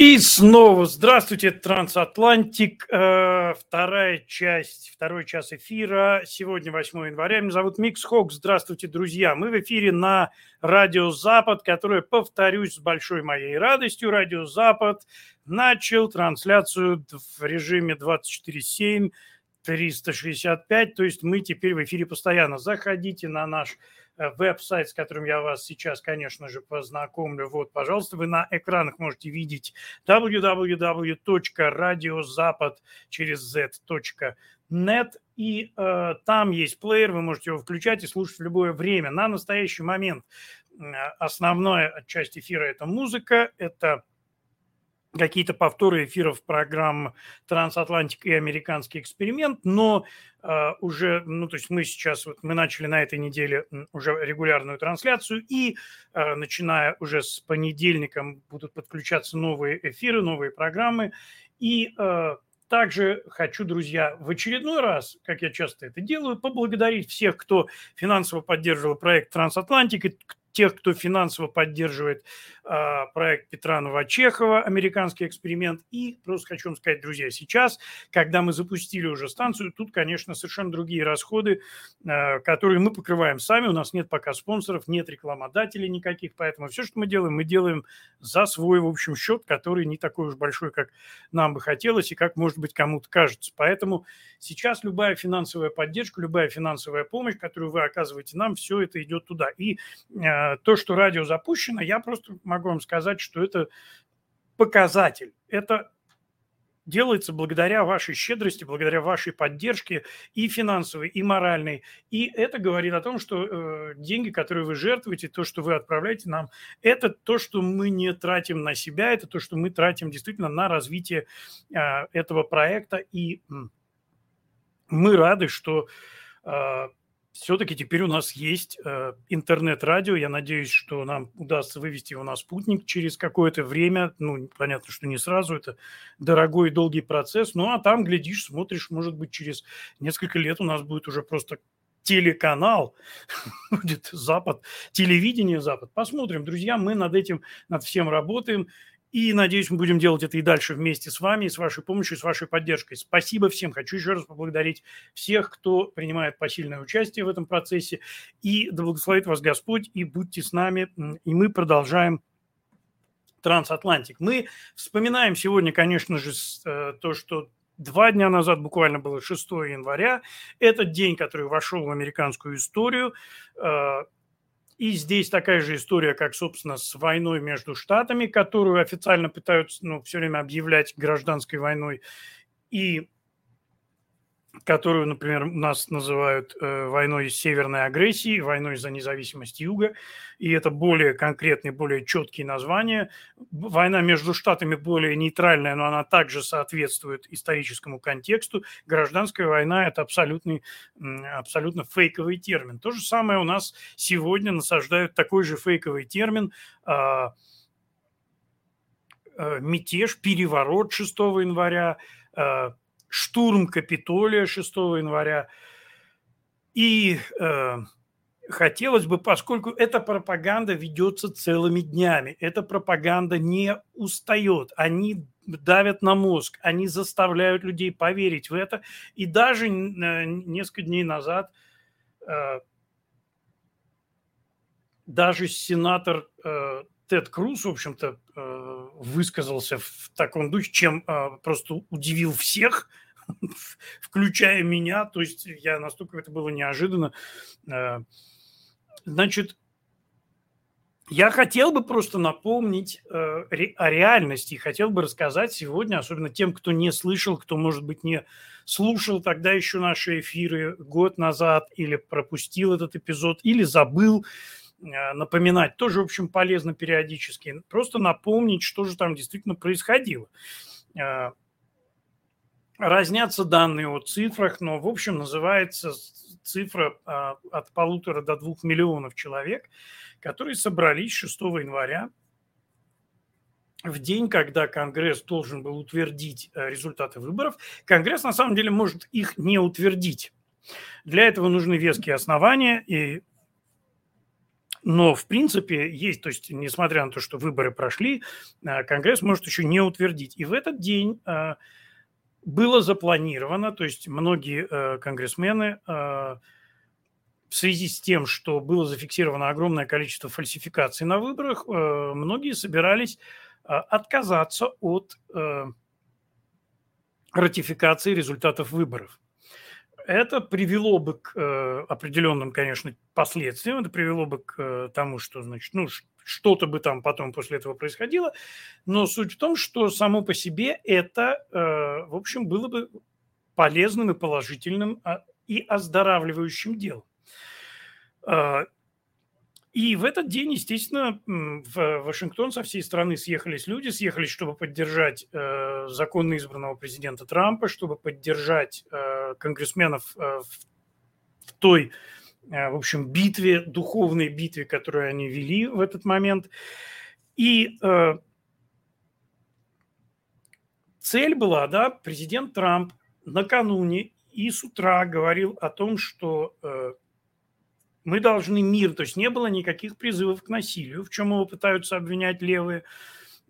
И снова здравствуйте, Трансатлантик. Э, вторая часть, второй час эфира. Сегодня 8 января. Меня зовут Микс Хок. Здравствуйте, друзья. Мы в эфире на Радио Запад, которое, повторюсь, с большой моей радостью, Радио Запад начал трансляцию в режиме 24-7, 365. То есть мы теперь в эфире постоянно. Заходите на наш веб-сайт, с которым я вас сейчас, конечно же, познакомлю. Вот, пожалуйста, вы на экранах можете видеть www.radiozapad через z.net. И э, там есть плеер, вы можете его включать и слушать в любое время. На настоящий момент основная часть эфира – это музыка, это какие-то повторы эфиров программ «Трансатлантик» и «Американский эксперимент», но э, уже, ну, то есть мы сейчас, вот мы начали на этой неделе уже регулярную трансляцию, и э, начиная уже с понедельника будут подключаться новые эфиры, новые программы, и э, также хочу, друзья, в очередной раз, как я часто это делаю, поблагодарить всех, кто финансово поддерживал проект «Трансатлантик», и тех, кто финансово поддерживает проект Петра Новочехова «Американский эксперимент». И просто хочу вам сказать, друзья, сейчас, когда мы запустили уже станцию, тут, конечно, совершенно другие расходы, э, которые мы покрываем сами. У нас нет пока спонсоров, нет рекламодателей никаких, поэтому все, что мы делаем, мы делаем за свой, в общем, счет, который не такой уж большой, как нам бы хотелось и как, может быть, кому-то кажется. Поэтому сейчас любая финансовая поддержка, любая финансовая помощь, которую вы оказываете нам, все это идет туда. И э, Э, то, что радио запущено, я просто могу вам сказать, что это показатель. Это делается благодаря вашей щедрости, благодаря вашей поддержке и финансовой, и моральной. И это говорит о том, что э, деньги, которые вы жертвуете, то, что вы отправляете нам, это то, что мы не тратим на себя, это то, что мы тратим действительно на развитие э, этого проекта. И мы рады, что э, все-таки теперь у нас есть э, интернет-радио. Я надеюсь, что нам удастся вывести его на спутник через какое-то время. Ну, понятно, что не сразу. Это дорогой и долгий процесс. Ну, а там, глядишь, смотришь, может быть, через несколько лет у нас будет уже просто телеканал, будет Запад, телевидение Запад. Посмотрим, друзья, мы над этим, над всем работаем. И надеюсь, мы будем делать это и дальше вместе с вами, с вашей помощью, с вашей поддержкой. Спасибо всем. Хочу еще раз поблагодарить всех, кто принимает посильное участие в этом процессе. И да благословит вас Господь, и будьте с нами. И мы продолжаем Трансатлантик. Мы вспоминаем сегодня, конечно же, э, то, что два дня назад, буквально было 6 января, этот день, который вошел в американскую историю, э, и здесь такая же история, как, собственно, с войной между штатами, которую официально пытаются ну, все время объявлять гражданской войной. И которую, например, нас называют э, войной северной агрессии, войной за независимость Юга, и это более конкретные, более четкие названия. Война между штатами более нейтральная, но она также соответствует историческому контексту. Гражданская война – это абсолютный, абсолютно фейковый термин. То же самое у нас сегодня насаждают такой же фейковый термин э, э, мятеж, переворот 6 января, э, штурм Капитолия 6 января. И э, хотелось бы, поскольку эта пропаганда ведется целыми днями, эта пропаганда не устает, они давят на мозг, они заставляют людей поверить в это. И даже э, несколько дней назад э, даже сенатор э, Тед Круз, в общем-то, э, высказался в таком духе, чем э, просто удивил всех, включая меня. То есть я настолько это было неожиданно. Э, значит, я хотел бы просто напомнить о реальности, хотел бы рассказать сегодня, особенно тем, кто не слышал, кто, может быть, не слушал тогда еще наши эфиры год назад или пропустил этот эпизод, или забыл, напоминать тоже, в общем, полезно периодически. Просто напомнить, что же там действительно происходило. Э, разнятся данные о цифрах, но, в общем, называется цифра э, от полутора до двух миллионов человек, которые собрались 6 января в день, когда Конгресс должен был утвердить результаты выборов, Конгресс на самом деле может их не утвердить. Для этого нужны веские основания, и Но, в принципе, есть, то есть, несмотря на то, что выборы прошли, э, Конгресс может еще не утвердить. И в этот день э, было запланировано, то есть многие э, конгрессмены в связи с тем, что было зафиксировано огромное количество фальсификаций на выборах, многие собирались отказаться от ратификации результатов выборов это привело бы к э, определенным, конечно, последствиям, это привело бы к э, тому, что, значит, ну, что-то бы там потом после этого происходило, но суть в том, что само по себе это, э, в общем, было бы полезным и положительным а, и оздоравливающим делом. И в этот день, естественно, в Вашингтон со всей страны съехались люди, съехались, чтобы поддержать э, законно избранного президента Трампа, чтобы поддержать э, конгрессменов э, в той, э, в общем, битве, духовной битве, которую они вели в этот момент. И э, цель была, да, президент Трамп накануне и с утра говорил о том, что э, мы должны мир, то есть не было никаких призывов к насилию, в чем его пытаются обвинять левые.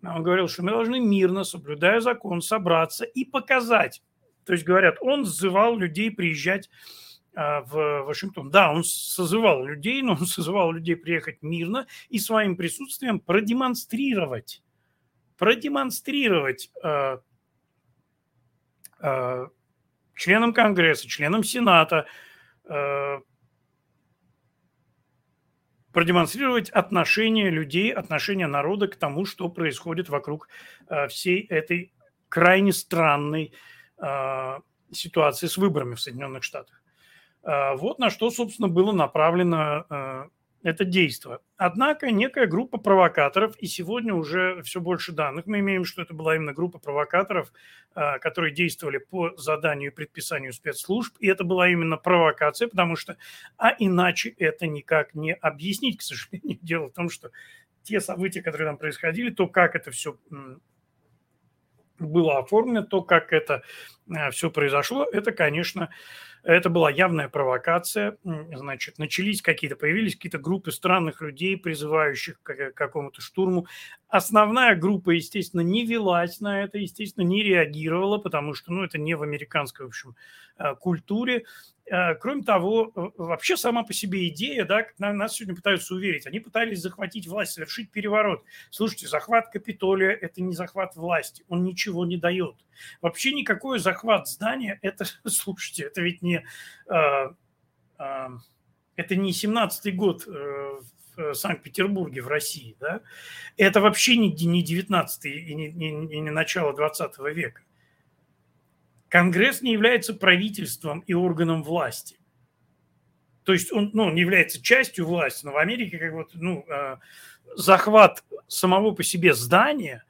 Он говорил, что мы должны мирно, соблюдая закон, собраться и показать. То есть, говорят, он сзывал людей приезжать а, в Вашингтон. Да, он созывал людей, но он созывал людей приехать мирно и своим присутствием продемонстрировать, продемонстрировать э, э, членам Конгресса, членам Сената, э, продемонстрировать отношение людей, отношение народа к тому, что происходит вокруг э, всей этой крайне странной э, ситуации с выборами в Соединенных Штатах. Э, вот на что, собственно, было направлено это действие. Однако некая группа провокаторов, и сегодня уже все больше данных мы имеем, что это была именно группа провокаторов, а, которые действовали по заданию и предписанию спецслужб, и это была именно провокация, потому что, а иначе это никак не объяснить, к сожалению. Дело в том, что те события, которые там происходили, то, как это все было оформлено, то, как это а, все произошло, это, конечно, это была явная провокация. Значит, начались какие-то, появились какие-то группы странных людей, призывающих к какому-то штурму. Основная группа, естественно, не велась на это, естественно, не реагировала, потому что, ну, это не в американской, в общем, а, культуре. А, кроме того, вообще сама по себе идея, да, как нас сегодня пытаются уверить, они пытались захватить власть, совершить переворот. Слушайте, захват Капитолия – это не захват власти, он ничего не дает. Вообще никакой захват здания – это, слушайте, это ведь не, а, а, это не 17-й год э, в Санкт-Петербурге, в России, да? Это вообще не, не 19 и не, не, не начало 20 века. Конгресс не является правительством и органом власти. То есть он ну, не является частью власти, но в Америке как вот, ну, э, захват самого по себе здания,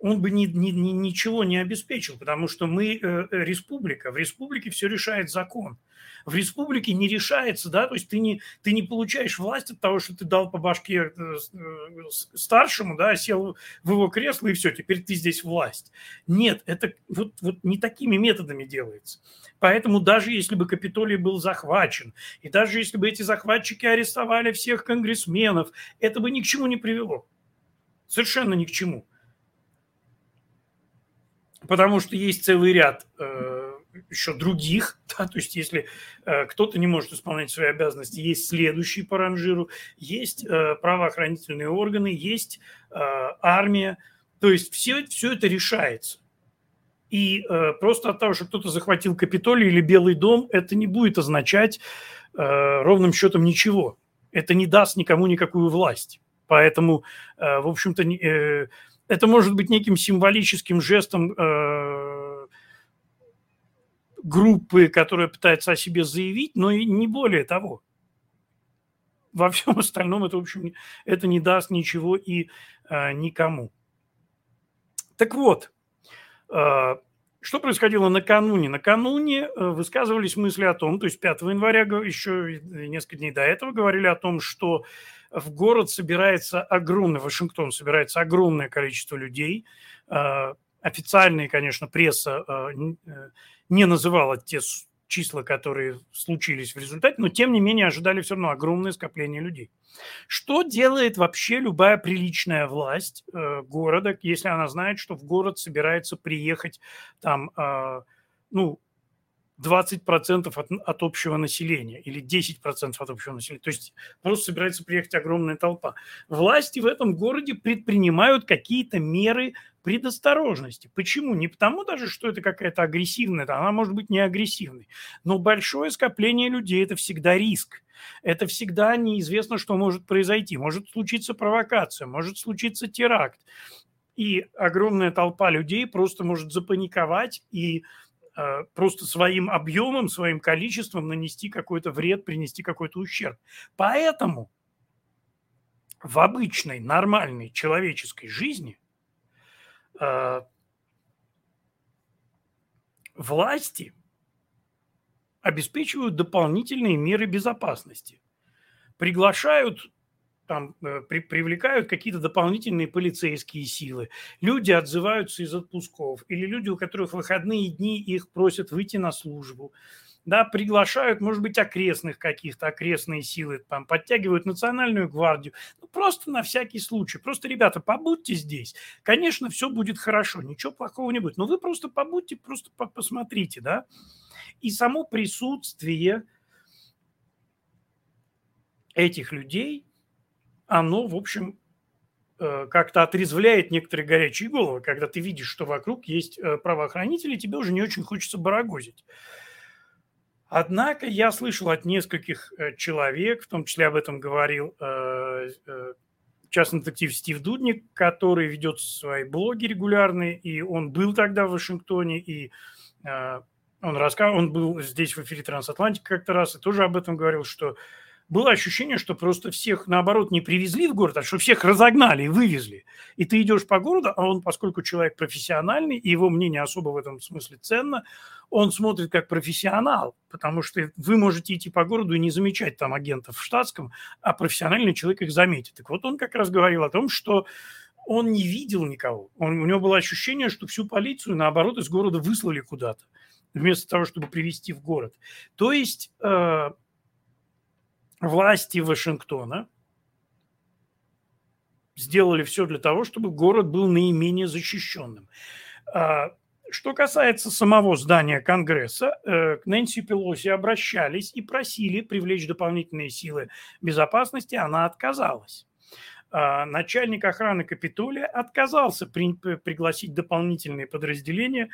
он бы ни, ни, ни, ничего не обеспечил, потому что мы э, республика, в республике все решает закон в республике не решается, да, то есть ты не, ты не получаешь власть от того, что ты дал по башке э, э, старшему, да, сел в его кресло и все, теперь ты здесь власть. Нет, это вот, вот не такими методами делается. Поэтому даже если бы Капитолий был захвачен, и даже если бы эти захватчики арестовали всех конгрессменов, это бы ни к чему не привело. Совершенно ни к чему. Потому что есть целый ряд э, еще других, да, то есть если э, кто-то не может исполнять свои обязанности, есть следующий по ранжиру, есть э, правоохранительные органы, есть э, армия, то есть все, все это решается. И э, просто от того, что кто-то захватил Капитолий или Белый дом, это не будет означать э, ровным счетом ничего. Это не даст никому никакую власть. Поэтому, э, в общем-то, э, это может быть неким символическим жестом э, группы, которая пытается о себе заявить, но и не более того. Во всем остальном это, в общем, это не даст ничего и э, никому. Так вот, э, что происходило накануне? Накануне э, высказывались мысли о том, то есть 5 января, еще несколько дней до этого, говорили о том, что в город собирается огромный, Вашингтон собирается огромное количество людей. Э, официальная, конечно, пресса э, не называла те числа, которые случились в результате, но тем не менее ожидали все равно огромное скопление людей. Что делает вообще любая приличная власть э, города, если она знает, что в город собирается приехать там, э, ну, 20% от, от общего населения или 10% от общего населения. То есть просто собирается приехать огромная толпа. Власти в этом городе предпринимают какие-то меры предосторожности. Почему? Не потому даже, что это какая-то агрессивная, она может быть не агрессивной, но большое скопление людей – это всегда риск. Это всегда неизвестно, что может произойти. Может случиться провокация, может случиться теракт. И огромная толпа людей просто может запаниковать и Э, просто своим объемом, своим количеством нанести какой-то вред, принести какой-то ущерб. Поэтому в обычной, нормальной человеческой жизни э, власти обеспечивают дополнительные меры безопасности. Приглашают там э, при, привлекают какие-то дополнительные полицейские силы, люди отзываются из отпусков, или люди, у которых выходные дни, их просят выйти на службу, да, приглашают, может быть, окрестных каких-то, окрестные силы, там, подтягивают национальную гвардию, ну, просто на всякий случай. Просто, ребята, побудьте здесь. Конечно, все будет хорошо, ничего плохого не будет, но вы просто побудьте, просто посмотрите, да. И само присутствие этих людей – оно, в общем, э, как-то отрезвляет некоторые горячие головы, когда ты видишь, что вокруг есть э, правоохранители, тебе уже не очень хочется барагозить. Однако я слышал от нескольких э, человек, в том числе об этом говорил частный детектив Стив Дудник, который ведет свои блоги регулярные, и он был тогда в Вашингтоне, и он рассказывал, он был здесь в эфире Трансатлантика как-то раз, и тоже об этом говорил, что было ощущение, что просто всех, наоборот, не привезли в город, а что всех разогнали и вывезли. И ты идешь по городу, а он, поскольку человек профессиональный, и его мнение особо в этом смысле ценно, он смотрит как профессионал, потому что вы можете идти по городу и не замечать там агентов в штатском, а профессиональный человек их заметит. Так вот он как раз говорил о том, что он не видел никого. Он, у него было ощущение, что всю полицию, наоборот, из города выслали куда-то, вместо того, чтобы привести в город. То есть э, власти Вашингтона сделали все для того, чтобы город был наименее защищенным. А, что касается самого здания Конгресса, э, к Нэнси Пелоси обращались и просили привлечь дополнительные силы безопасности, она отказалась. А, начальник охраны Капитолия отказался при, пригласить дополнительные подразделения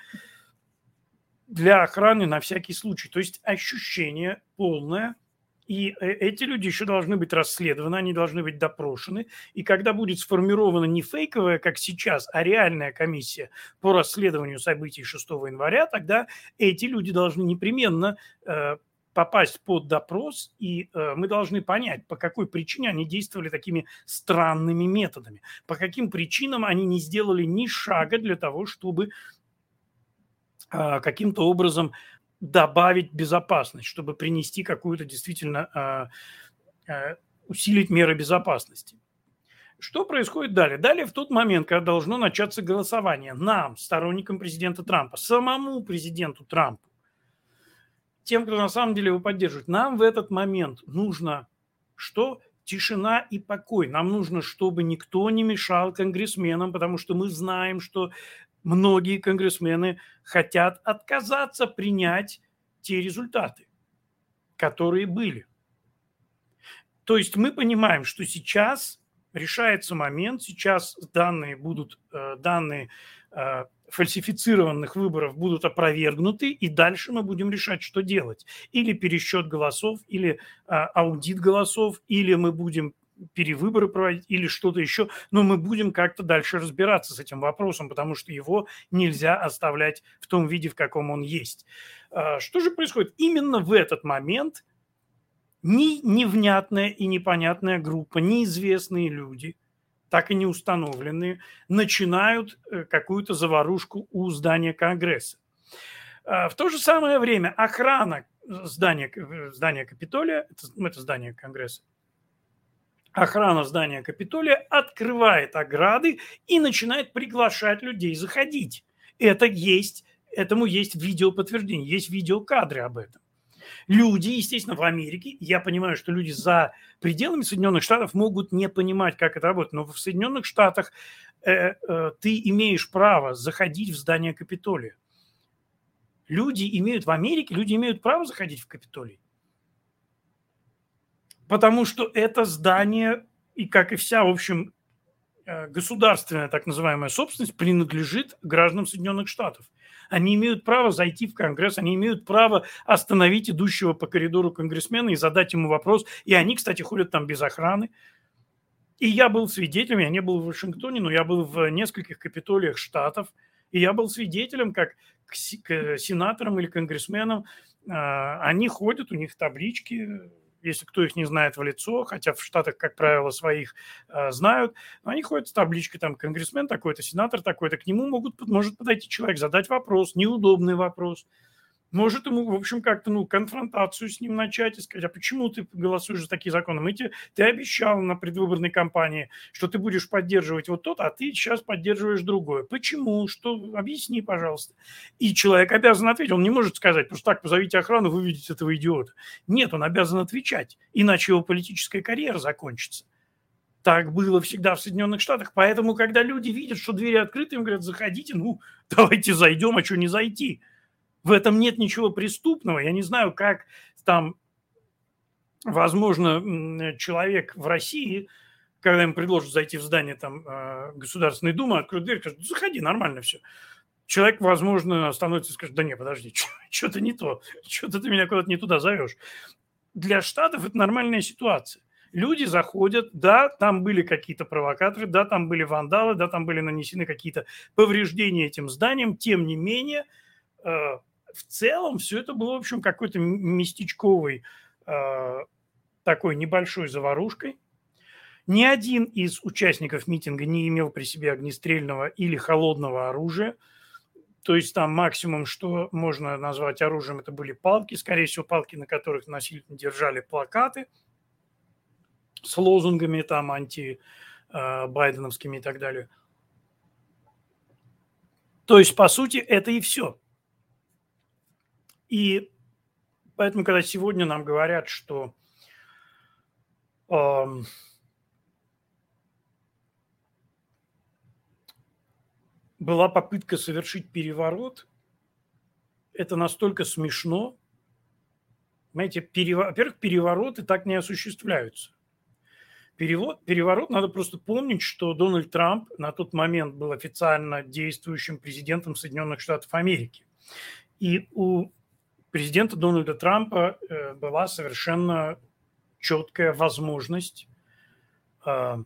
для охраны на всякий случай. То есть ощущение полное – и э, эти люди еще должны быть расследованы, они должны быть допрошены. И когда будет сформирована не фейковая, как сейчас, а реальная комиссия по расследованию событий 6 января, тогда эти люди должны непременно э, попасть под допрос, и э, мы должны понять, по какой причине они действовали такими странными методами, по каким причинам они не сделали ни шага для того, чтобы э, каким-то образом добавить безопасность, чтобы принести какую-то действительно а, а, усилить меры безопасности. Что происходит далее? Далее в тот момент, когда должно начаться голосование, нам, сторонникам президента Трампа, самому президенту Трампу, тем, кто на самом деле его поддерживает, нам в этот момент нужно что? Тишина и покой. Нам нужно, чтобы никто не мешал конгрессменам, потому что мы знаем, что многие конгрессмены хотят отказаться принять те результаты, которые были. То есть мы понимаем, что сейчас решается момент, сейчас данные будут, э, данные э, фальсифицированных выборов будут опровергнуты, и дальше мы будем решать, что делать. Или пересчет голосов, или э, аудит голосов, или мы будем перевыборы проводить или что-то еще, но мы будем как-то дальше разбираться с этим вопросом, потому что его нельзя оставлять в том виде, в каком он есть. А, что же происходит? Именно в этот момент ни невнятная и непонятная группа, неизвестные люди, так и не установленные, начинают э, какую-то заварушку у здания Конгресса. А, в то же самое время охрана здания, э, здания Капитолия, это, это здание Конгресса, охрана здания Капитолия открывает ограды и начинает приглашать людей заходить. Это есть, этому есть видеоподтверждение, есть видеокадры об этом. Люди, естественно, в Америке, я понимаю, что люди за пределами Соединенных Штатов могут не понимать, как это работает, но в Соединенных Штатах э, э, ты имеешь право заходить в здание Капитолия. Люди имеют в Америке, люди имеют право заходить в Капитолий. Потому что это здание, и как и вся, в общем, э, государственная так называемая собственность принадлежит гражданам Соединенных Штатов. Они имеют право зайти в Конгресс, они имеют право остановить идущего по коридору конгрессмена и задать ему вопрос. И они, кстати, ходят там без охраны. И я был свидетелем, я не был в Вашингтоне, но я был в нескольких капитолиях штатов, и я был свидетелем, как к сенаторам или конгрессменам а, они ходят, у них таблички, если кто их не знает в лицо, хотя в Штатах, как правило, своих э, знают, но они ходят с табличкой, там, конгрессмен такой-то, сенатор такой-то, к нему могут, может подойти человек, задать вопрос, неудобный вопрос – может ему, в общем, как-то, ну, конфронтацию с ним начать и сказать, а почему ты голосуешь за такие законы? Мы тебе, ты обещал на предвыборной кампании, что ты будешь поддерживать вот тот, а ты сейчас поддерживаешь другое. Почему? Что? Объясни, пожалуйста. И человек обязан ответить. Он не может сказать, просто так, позовите охрану, вы видите этого идиота. Нет, он обязан отвечать, иначе его политическая карьера закончится. Так было всегда в Соединенных Штатах. Поэтому, когда люди видят, что двери открыты, им говорят, заходите, ну, давайте зайдем, а что не зайти? В этом нет ничего преступного. Я не знаю, как там, возможно, человек в России, когда им предложат зайти в здание там, э, Государственной Думы, откроет дверь, скажет, заходи, нормально все. Человек, возможно, остановится и скажет, да не, подожди, что-то не то, что-то ты меня куда-то не туда зовешь. Для Штатов это нормальная ситуация. Люди заходят, да, там были какие-то провокаторы, да, там были вандалы, да, там были нанесены какие-то повреждения этим зданиям, тем не менее, э, в целом все это было, в общем, какой-то местечковой э, такой небольшой заварушкой. Ни один из участников митинга не имел при себе огнестрельного или холодного оружия. То есть там максимум, что можно назвать оружием, это были палки, скорее всего, палки, на которых носили, держали плакаты с лозунгами там анти-байденовскими э, и так далее. То есть, по сути, это и все. И поэтому, когда сегодня нам говорят, что э, была попытка совершить переворот, это настолько смешно. Знаете, переворот, во-первых, перевороты так не осуществляются. Перевод, переворот, надо просто помнить, что Дональд Трамп на тот момент был официально действующим президентом Соединенных Штатов Америки. И у президента Дональда Трампа э, была совершенно четкая возможность э,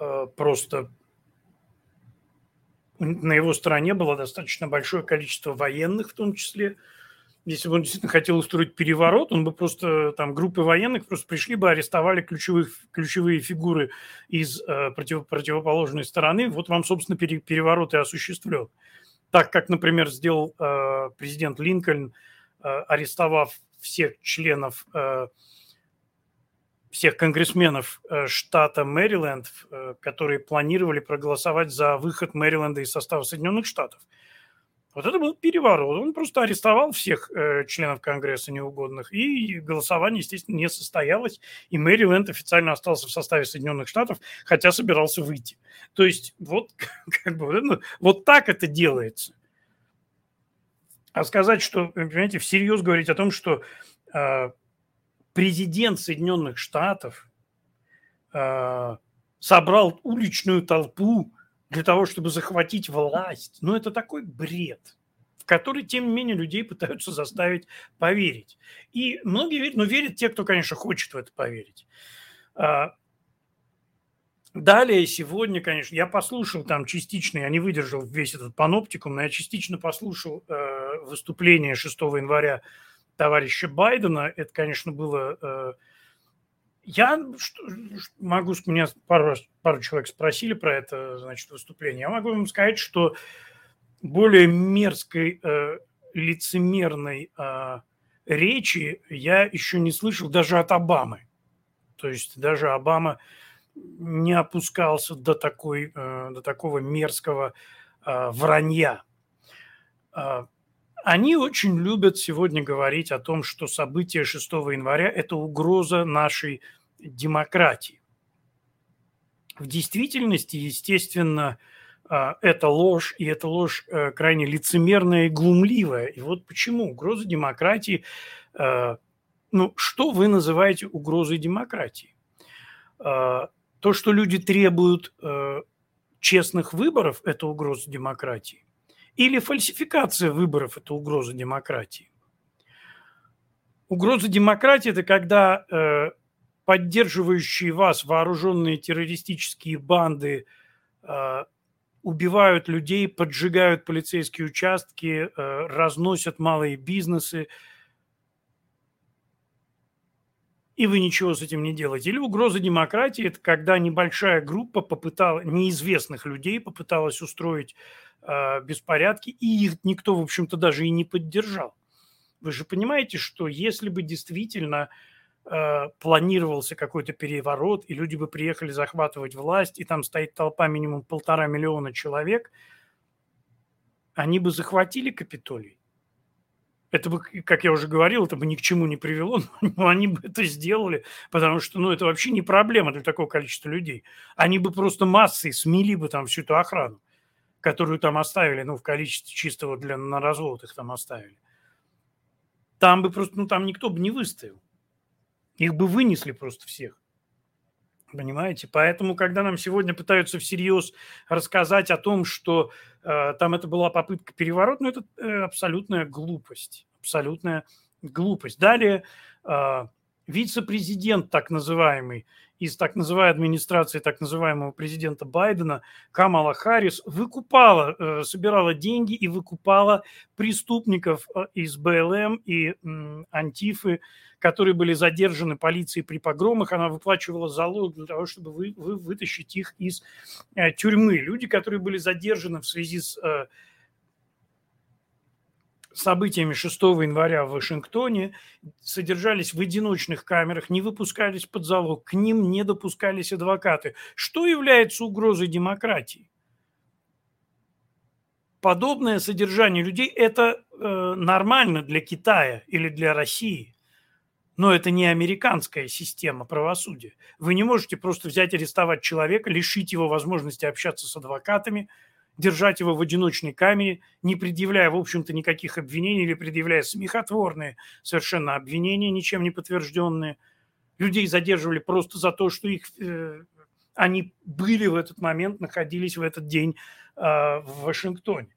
э, просто на его стороне было достаточно большое количество военных в том числе. Если бы он действительно хотел устроить переворот, он бы просто там группы военных просто пришли бы, арестовали ключевых, ключевые фигуры из э, против, противоположной стороны. Вот вам, собственно, пере, переворот и осуществлен так как, например, сделал э, президент Линкольн, э, арестовав всех членов, э, всех конгрессменов э, штата Мэриленд, э, которые планировали проголосовать за выход Мэриленда из состава Соединенных Штатов. Вот это был переворот. Он просто арестовал всех э, членов Конгресса неугодных, и голосование, естественно, не состоялось, и Мэриленд официально остался в составе Соединенных Штатов, хотя собирался выйти. То есть вот, как бы, ну, вот так это делается. А сказать, что, понимаете, всерьез говорить о том, что э, президент Соединенных Штатов э, собрал уличную толпу для того, чтобы захватить власть. Ну, это такой бред, который, тем не менее, людей пытаются заставить поверить. И многие верят, но верят те, кто, конечно, хочет в это поверить. Далее, сегодня, конечно, я послушал там частично, я не выдержал весь этот паноптикум, но я частично послушал э, выступление 6 января товарища Байдена. Это, конечно, было э, я что, могу, меня пару, пару человек спросили про это, значит, выступление. Я могу вам сказать, что более мерзкой, э, лицемерной э, речи я еще не слышал даже от Обамы. То есть даже Обама не опускался до, такой, э, до такого мерзкого э, вранья. Э, Они очень любят сегодня говорить о том, что события 6 января – это угроза нашей демократии. В действительности, естественно, это ложь, и эта ложь крайне лицемерная и глумливая. И вот почему угроза демократии, ну, что вы называете угрозой демократии? То, что люди требуют э, честных выборов, это угроза демократии. Или фальсификация выборов – это угроза демократии. Угроза демократии – это когда поддерживающие вас вооруженные террористические банды убивают людей, поджигают полицейские участки, э, разносят малые бизнесы, и вы ничего с этим не делаете. Или угроза демократии – это когда небольшая группа попытала, неизвестных людей попыталась устроить э, беспорядки, и их никто, в общем-то, даже и не поддержал. Вы же понимаете, что если бы действительно Э, планировался какой-то переворот, и люди бы приехали захватывать власть, и там стоит толпа минимум полтора миллиона человек, они бы захватили Капитолий. Это бы, как я уже говорил, это бы ни к чему не привело, но они бы это сделали, потому что, ну, это вообще не проблема для такого количества людей. Они бы просто массой смели бы там всю эту охрану, которую там оставили, ну, в количестве чистого для на развод их там оставили. Там бы просто, ну, там никто бы не выстоял. Их бы вынесли просто всех. Понимаете? Поэтому, когда нам сегодня пытаются всерьез рассказать о том, что э, там это была попытка переворота, ну, это э, абсолютная глупость. Абсолютная глупость. Далее э, вице-президент, так называемый, из так называемой администрации так называемого президента Байдена Камала Харрис выкупала, э, собирала деньги и выкупала преступников э, из БЛМ и Антифы, которые были задержаны полицией при погромах. Она выплачивала залог для того, чтобы вы, вы, вытащить их из э, тюрьмы. Люди, которые были задержаны в связи с событиями 6 января в Вашингтоне содержались в одиночных камерах, не выпускались под залог, к ним не допускались адвокаты. Что является угрозой демократии? Подобное содержание людей – это э, нормально для Китая или для России, но это не американская система правосудия. Вы не можете просто взять, арестовать человека, лишить его возможности общаться с адвокатами – держать его в одиночной камере, не предъявляя, в общем-то, никаких обвинений или предъявляя смехотворные совершенно обвинения, ничем не подтвержденные. Людей задерживали просто за то, что их, э, они были в этот момент, находились в этот день э, в Вашингтоне.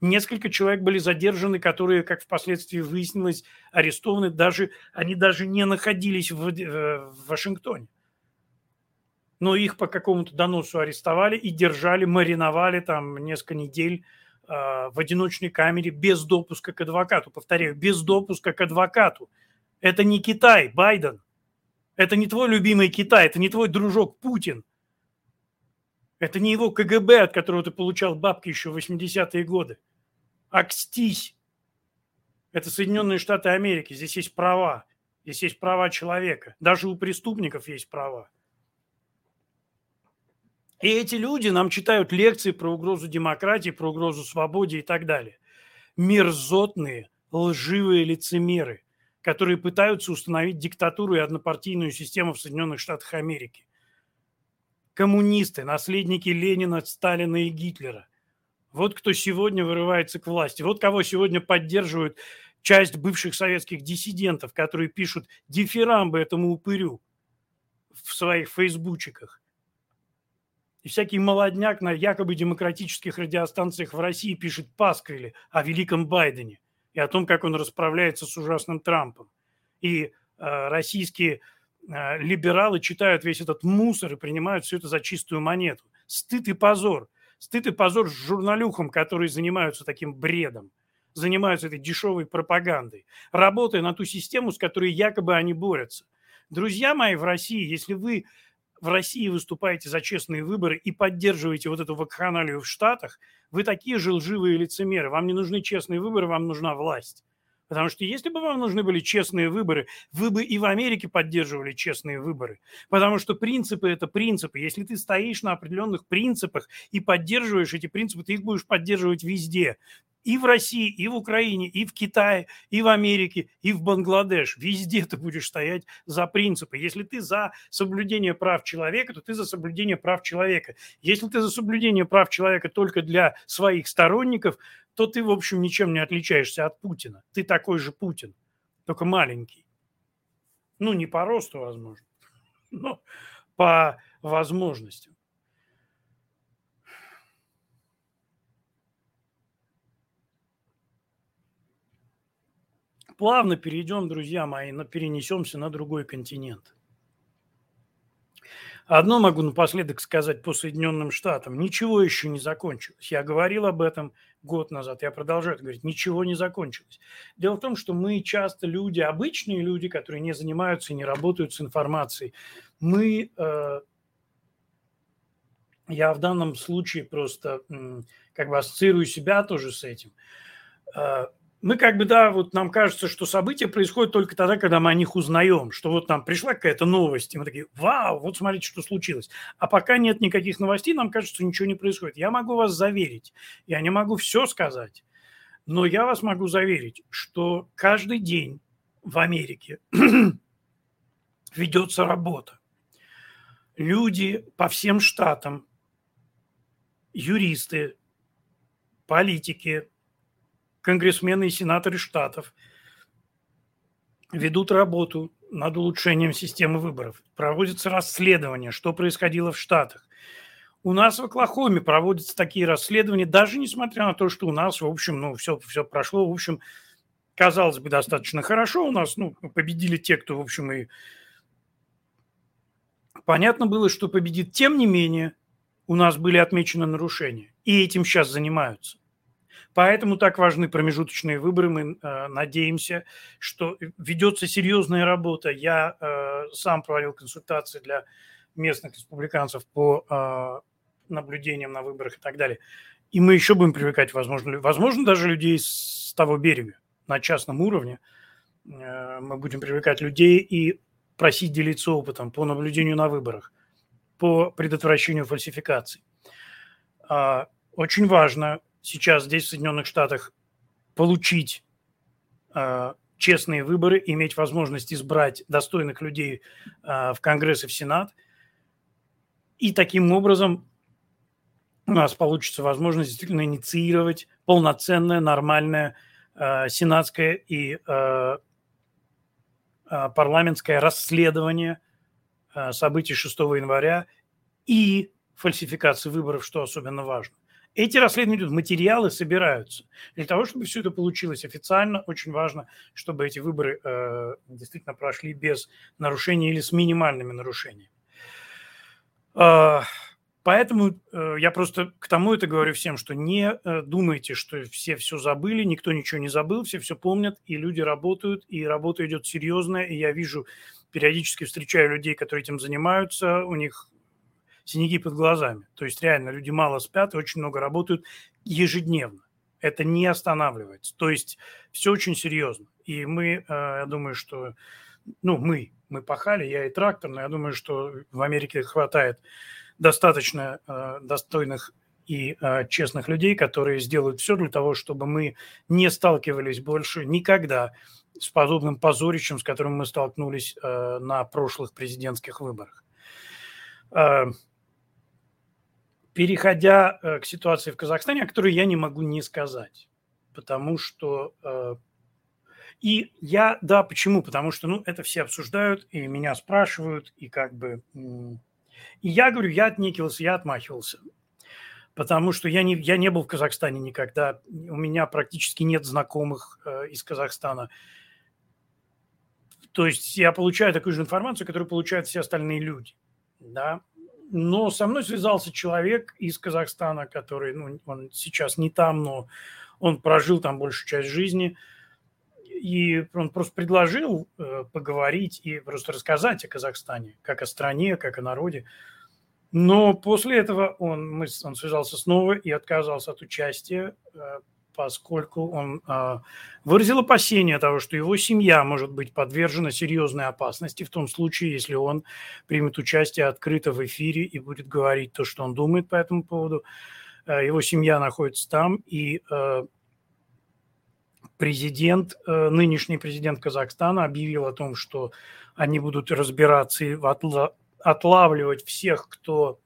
Несколько человек были задержаны, которые, как впоследствии выяснилось, арестованы, даже, они даже не находились в, э, в Вашингтоне но их по какому-то доносу арестовали и держали, мариновали там несколько недель э, в одиночной камере без допуска к адвокату. Повторяю, без допуска к адвокату. Это не Китай, Байден. Это не твой любимый Китай, это не твой дружок Путин. Это не его КГБ, от которого ты получал бабки еще в 80-е годы. Акстись. Это Соединенные Штаты Америки. Здесь есть права. Здесь есть права человека. Даже у преступников есть права. И эти люди нам читают лекции про угрозу демократии, про угрозу свободе и так далее. Мерзотные, лживые лицемеры, которые пытаются установить диктатуру и однопартийную систему в Соединенных Штатах Америки. Коммунисты, наследники Ленина, Сталина и Гитлера. Вот кто сегодня вырывается к власти. Вот кого сегодня поддерживают часть бывших советских диссидентов, которые пишут дифирамбы этому упырю в своих фейсбучиках и всякий молодняк на якобы демократических радиостанциях в России пишет пасквили о великом Байдене и о том, как он расправляется с ужасным Трампом. И э, российские э, либералы читают весь этот мусор и принимают все это за чистую монету. Стыд и позор. Стыд и позор журналюхам, которые занимаются таким бредом, занимаются этой дешевой пропагандой, работая на ту систему, с которой якобы они борются. Друзья мои в России, если вы в России выступаете за честные выборы и поддерживаете вот эту вакханалию в Штатах, вы такие же лживые лицемеры. Вам не нужны честные выборы, вам нужна власть. Потому что если бы вам нужны были честные выборы, вы бы и в Америке поддерживали честные выборы. Потому что принципы – это принципы. Если ты стоишь на определенных принципах и поддерживаешь эти принципы, ты их будешь поддерживать везде. И в России, и в Украине, и в Китае, и в Америке, и в Бангладеш. Везде ты будешь стоять за принципы. Если ты за соблюдение прав человека, то ты за соблюдение прав человека. Если ты за соблюдение прав человека только для своих сторонников, то ты, в общем, ничем не отличаешься от Путина. Ты такой же Путин, только маленький. Ну, не по росту, возможно, но по возможностям. Плавно перейдем, друзья мои, на, перенесемся на другой континент. Одно могу напоследок сказать по Соединенным Штатам. Ничего еще не закончилось. Я говорил об этом год назад, я продолжаю это говорить. Ничего не закончилось. Дело в том, что мы часто люди, обычные люди, которые не занимаются и не работают с информацией, мы, э, я в данном случае просто э, как бы ассоциирую себя тоже с этим. Э, мы как бы, да, вот нам кажется, что события происходят только тогда, когда мы о них узнаем, что вот нам пришла какая-то новость, и мы такие, вау, вот смотрите, что случилось. А пока нет никаких новостей, нам кажется, что ничего не происходит. Я могу вас заверить, я не могу все сказать, но я вас могу заверить, что каждый день в Америке ведется работа. Люди по всем штатам, юристы, политики, конгрессмены и сенаторы штатов ведут работу над улучшением системы выборов. Проводится расследование, что происходило в Штатах. У нас в Оклахоме проводятся такие расследования, даже несмотря на то, что у нас, в общем, ну, все, все прошло, в общем, казалось бы, достаточно хорошо. У нас, ну, победили те, кто, в общем, и понятно было, что победит. Тем не менее, у нас были отмечены нарушения, и этим сейчас занимаются. Поэтому так важны промежуточные выборы. Мы э, надеемся, что ведется серьезная работа. Я э, сам проводил консультации для местных республиканцев по э, наблюдениям на выборах и так далее. И мы еще будем привлекать, возможно, возможно даже людей с того берега на частном уровне. Э, мы будем привлекать людей и просить делиться опытом по наблюдению на выборах, по предотвращению фальсификаций. Э, очень важно сейчас здесь, в Соединенных Штатах, получить э, честные выборы, иметь возможность избрать достойных людей э, в Конгресс и в Сенат. И таким образом у нас получится возможность действительно инициировать полноценное, нормальное э, сенатское и э, э, парламентское расследование э, событий 6 января и фальсификации выборов, что особенно важно. Эти расследования идут, материалы собираются. Для того, чтобы все это получилось официально, очень важно, чтобы эти выборы э, действительно прошли без нарушений или с минимальными нарушениями. Э, поэтому э, я просто к тому это говорю всем, что не э, думайте, что все все забыли, никто ничего не забыл, все все помнят, и люди работают, и работа идет серьезная, и я вижу, периодически встречаю людей, которые этим занимаются, у них синяки под глазами. То есть реально люди мало спят и очень много работают ежедневно. Это не останавливается. То есть все очень серьезно. И мы, э, я думаю, что, ну, мы, мы пахали, я и трактор, но я думаю, что в Америке хватает достаточно э, достойных и э, честных людей, которые сделают все для того, чтобы мы не сталкивались больше никогда с подобным позорищем, с которым мы столкнулись на прошлых президентских выборах. Переходя э, к ситуации в Казахстане, о которой я не могу не сказать, потому что... Э, и я, да, почему? Потому что, ну, это все обсуждают, и меня спрашивают, и как бы... И я говорю, я отнекивался, я отмахивался, потому что я не, я не был в Казахстане никогда, у меня практически нет знакомых э, из Казахстана. То есть я получаю такую же информацию, которую получают все остальные люди, да, но со мной связался человек из Казахстана, который, ну, он сейчас не там, но он прожил там большую часть жизни. И он просто предложил э, поговорить и просто рассказать о Казахстане, как о стране, как о народе. Но после этого он, мы, он связался снова и отказался от участия, э, поскольку он э, выразил опасение того, что его семья может быть подвержена серьезной опасности в том случае, если он примет участие открыто в эфире и будет говорить то, что он думает по этому поводу. Э, его семья находится там, и э, президент, нынешний президент Казахстана объявил о том, что они будут разбираться и отлавливать всех, кто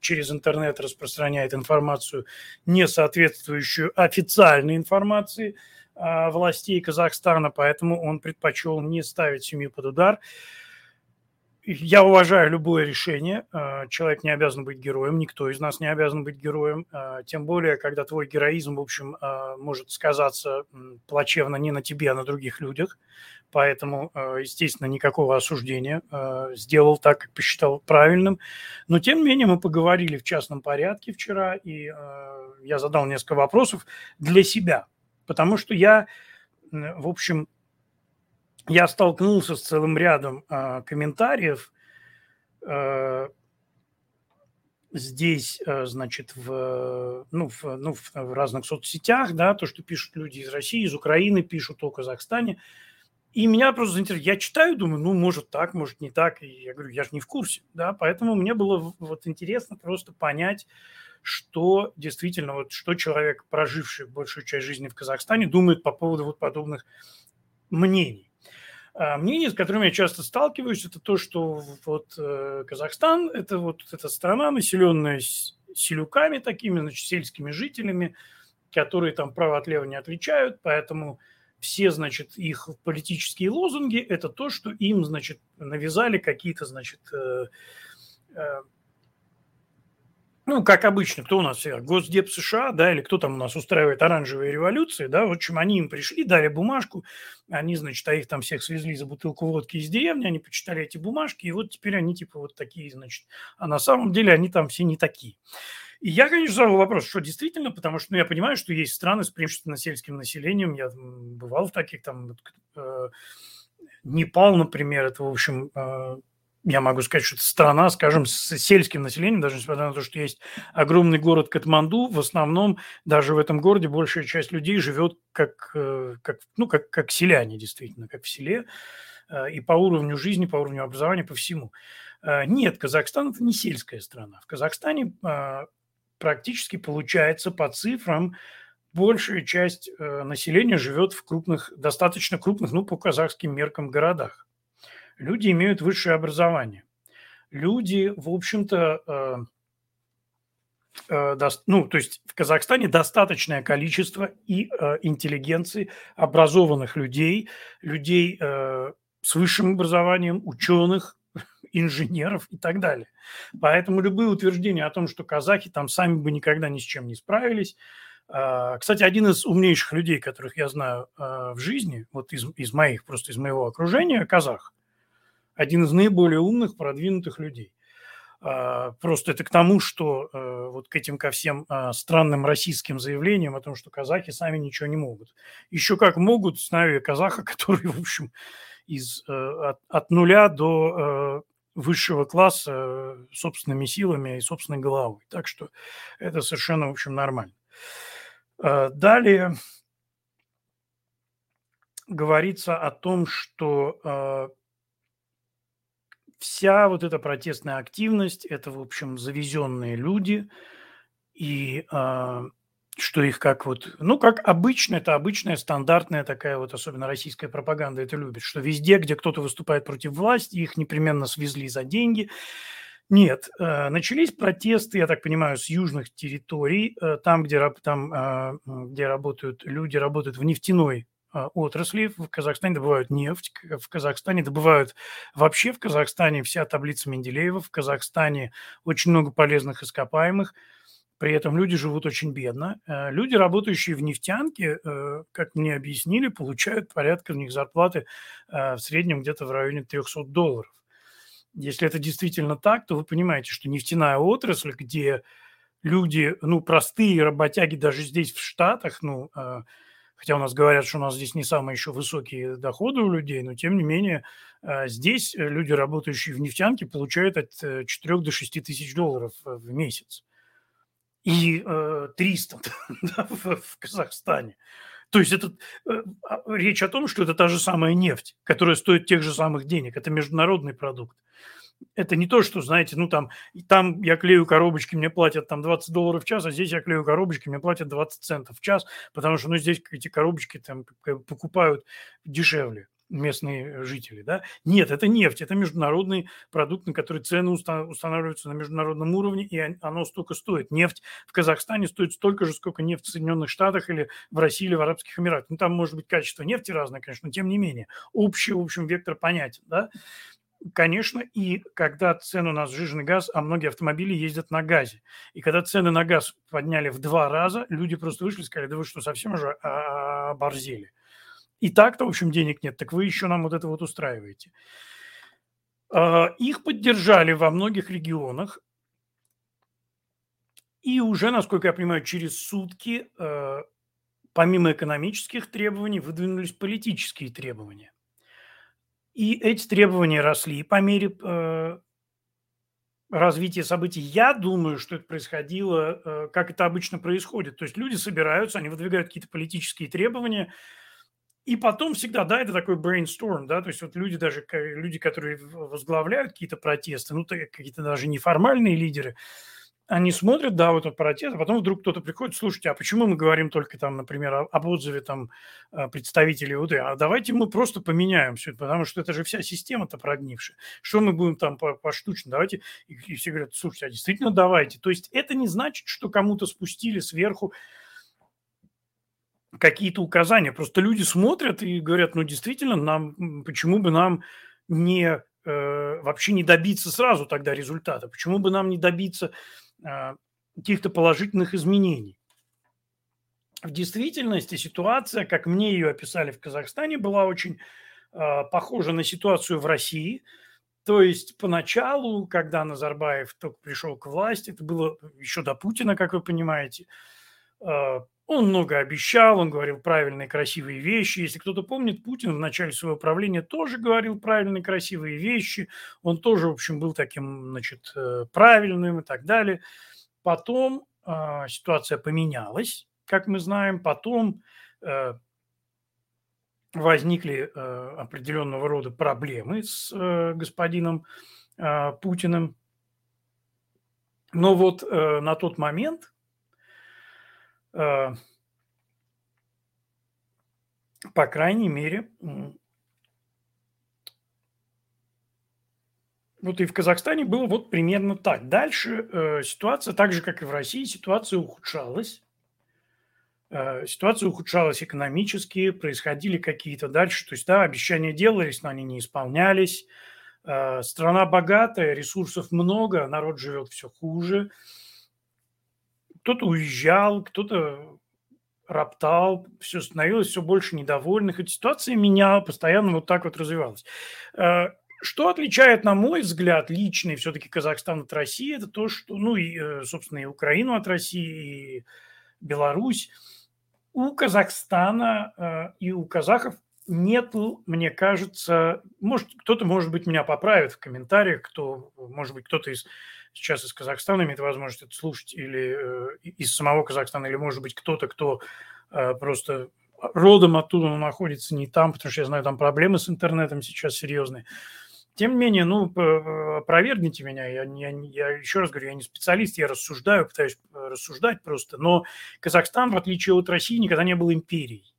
через интернет распространяет информацию, не соответствующую официальной информации властей Казахстана, поэтому он предпочел не ставить семью под удар я уважаю любое решение. А, человек не обязан быть героем, никто из нас не обязан быть героем. А, тем более, когда твой героизм, в общем, а, может сказаться плачевно не на тебе, а на других людях. Поэтому, естественно, никакого осуждения. Сделал так, как посчитал правильным. Но, тем не менее, мы поговорили в частном порядке вчера, и я задал несколько вопросов для себя. Потому что я, в общем, я столкнулся с целым рядом э, комментариев э, здесь, э, значит, в, ну, в, ну, в, в разных соцсетях, да, то, что пишут люди из России, из Украины, пишут о Казахстане. И меня просто заинтересовало. Я читаю, думаю, ну, может так, может не так. И я говорю, я же не в курсе, да, поэтому мне было вот интересно просто понять, что действительно, вот что человек, проживший большую часть жизни в Казахстане, думает по поводу вот подобных мнений. А мнение, с которым я часто сталкиваюсь, это то, что вот э, Казахстан – это вот эта страна, населенная селюками такими, значит, сельскими жителями, которые там право от лева не отличают, поэтому все, значит, их политические лозунги – это то, что им, значит, навязали какие-то, значит, э, э, ну, как обычно, кто у нас всегда, Госдеп США, да, или кто там у нас устраивает оранжевые революции, да, в общем, они им пришли, дали бумажку, они, значит, а их там всех свезли за бутылку водки из деревни, они почитали эти бумажки, и вот теперь они типа вот такие, значит, а на самом деле они там все не такие. И я, конечно, задал вопрос, что действительно, потому что ну, я понимаю, что есть страны с преимущественно сельским населением, я бывал в таких там, э, Непал, например, это, в общем, э, я могу сказать, что это страна, скажем, с сельским населением, даже несмотря на то, что есть огромный город Катманду, в основном даже в этом городе большая часть людей живет как, э, как, ну, как, как селяне, действительно, как в селе, э, и по уровню жизни, по уровню образования, по всему. Э, нет, Казахстан – это не сельская страна. В Казахстане практически получается по цифрам большая часть населения живет в крупных, достаточно крупных, ну, по казахским меркам, городах люди имеют высшее образование. Люди, в общем-то, э, э, ну, то есть в Казахстане достаточное количество и э, интеллигенции, образованных людей, людей с высшим образованием, ученых, инженеров и так далее. Поэтому любые утверждения о том, что казахи там сами бы никогда ни с чем не справились. Кстати, один из умнейших людей, которых я знаю в жизни, вот из, из моих, просто из моего окружения, казах один из наиболее умных, продвинутых людей. А, просто это к тому, что э, вот к этим ко всем а, странным российским заявлениям о том, что казахи сами ничего не могут. Еще как могут, знаю казаха, который, в общем, из, э, от, от нуля до э, высшего класса собственными силами и собственной головой. Так что это совершенно, в общем, нормально. А, далее говорится о том, что вся вот эта протестная активность – это, в общем, завезенные люди, и э, что их как вот, ну, как обычно, это обычная стандартная такая вот, особенно российская пропаганда это любит, что везде, где кто-то выступает против власти, их непременно свезли за деньги. Нет, э, начались протесты, я так понимаю, с южных территорий, э, там, где, там, э, где работают люди, работают в нефтяной отрасли. В Казахстане добывают нефть, в Казахстане добывают вообще в Казахстане вся таблица Менделеева, в Казахстане очень много полезных ископаемых, при этом люди живут очень бедно. Э, люди, работающие в нефтянке, э, как мне объяснили, получают порядка у них зарплаты э, в среднем где-то в районе 300 долларов. Если это действительно так, то вы понимаете, что нефтяная отрасль, где люди, ну, простые работяги даже здесь в Штатах, ну, хотя у нас говорят, что у нас здесь не самые еще высокие доходы у людей, но тем не менее э, здесь э, люди, работающие в нефтянке, получают от 4 э, до 6 тысяч долларов в месяц. И 300 да, в, в Казахстане. То есть это а, речь о том, что это та же самая нефть, которая стоит тех же самых денег. Это международный продукт. Это не то, что, знаете, ну там, там я клею коробочки, мне платят там 20 долларов в час, а здесь я клею коробочки, мне платят 20 центов в час, потому что, ну, здесь эти коробочки там покупают дешевле местные жители, да? Нет, это нефть, это международный продукт, на который цены устанавливаются на международном уровне, и оно столько стоит. Нефть в Казахстане стоит столько же, сколько нефть в Соединенных Штатах или в России или в Арабских Эмиратах. Ну, там может быть качество нефти разное, конечно, но тем не менее. Общий, в общем, вектор понятен, да? Конечно, и когда цены у нас жиженый газ, а многие автомобили ездят на газе. И когда цены на газ подняли в два раза, люди просто вышли и сказали, да вы что, совсем уже оборзели? И так-то, в общем, денег нет, так вы еще нам вот это вот устраиваете. А, их поддержали во многих регионах. И уже, насколько я понимаю, через сутки, э, помимо экономических требований, выдвинулись политические требования. И эти требования росли по мере э, развития событий. Я думаю, что это происходило, э, как это обычно происходит. То есть люди собираются, они выдвигают какие-то политические требования, и потом всегда, да, это такой brainstorm, да, то есть вот люди даже, люди, которые возглавляют какие-то протесты, ну, какие-то даже неформальные лидеры, они смотрят, да, вот этот протест, а потом вдруг кто-то приходит, слушайте, а почему мы говорим только там, например, об отзыве там э, представителей УД, а давайте мы просто поменяем все это, потому что это же вся система-то прогнившая. Что мы будем там поштучно, давайте, и, все говорят, слушайте, а действительно давайте. То есть это не значит, что кому-то спустили сверху какие-то указания, просто люди смотрят и говорят, ну действительно, нам, почему бы нам не э, вообще не добиться сразу тогда результата, почему бы нам не добиться каких-то положительных изменений. В действительности ситуация, как мне ее описали в Казахстане, была очень а, похожа на ситуацию в России. То есть поначалу, когда Назарбаев только пришел к власти, это было еще до Путина, как вы понимаете, а, он много обещал, он говорил правильные, красивые вещи. Если кто-то помнит, Путин в начале своего правления тоже говорил правильные, красивые вещи. Он тоже, в общем, был таким, значит, э, правильным и так далее. Потом э, ситуация поменялась, как мы знаем. Потом э, возникли э, определенного рода проблемы с э, господином э, Путиным. Но вот э, на тот момент по крайней мере, вот и в Казахстане было вот примерно так. Дальше э, ситуация, так же, как и в России, ситуация ухудшалась. Э, ситуация ухудшалась экономически, происходили какие-то дальше, то есть, да, обещания делались, но они не исполнялись. Э, страна богатая, ресурсов много, народ живет все хуже кто-то уезжал, кто-то роптал, все становилось все больше недовольных. Эта ситуация меняла, постоянно вот так вот развивалась. Э, что отличает, на мой взгляд, личный все-таки Казахстан от России, это то, что, ну и, э, собственно, и Украину от России, и Беларусь. У Казахстана э, и у казахов нету, мне кажется, может, кто-то, может быть, меня поправит в комментариях, кто, может быть, кто-то из сейчас из Казахстана имеет возможность это слушать, или э, из самого Казахстана, или, может быть, кто-то, кто э, просто родом оттуда находится не там, потому что я знаю, там проблемы с интернетом сейчас серьезные. Тем не менее, ну, опровергните меня, я, я, я еще раз говорю, я не специалист, я рассуждаю, пытаюсь э, рассуждать просто, но Казахстан, в отличие от России, никогда не был империей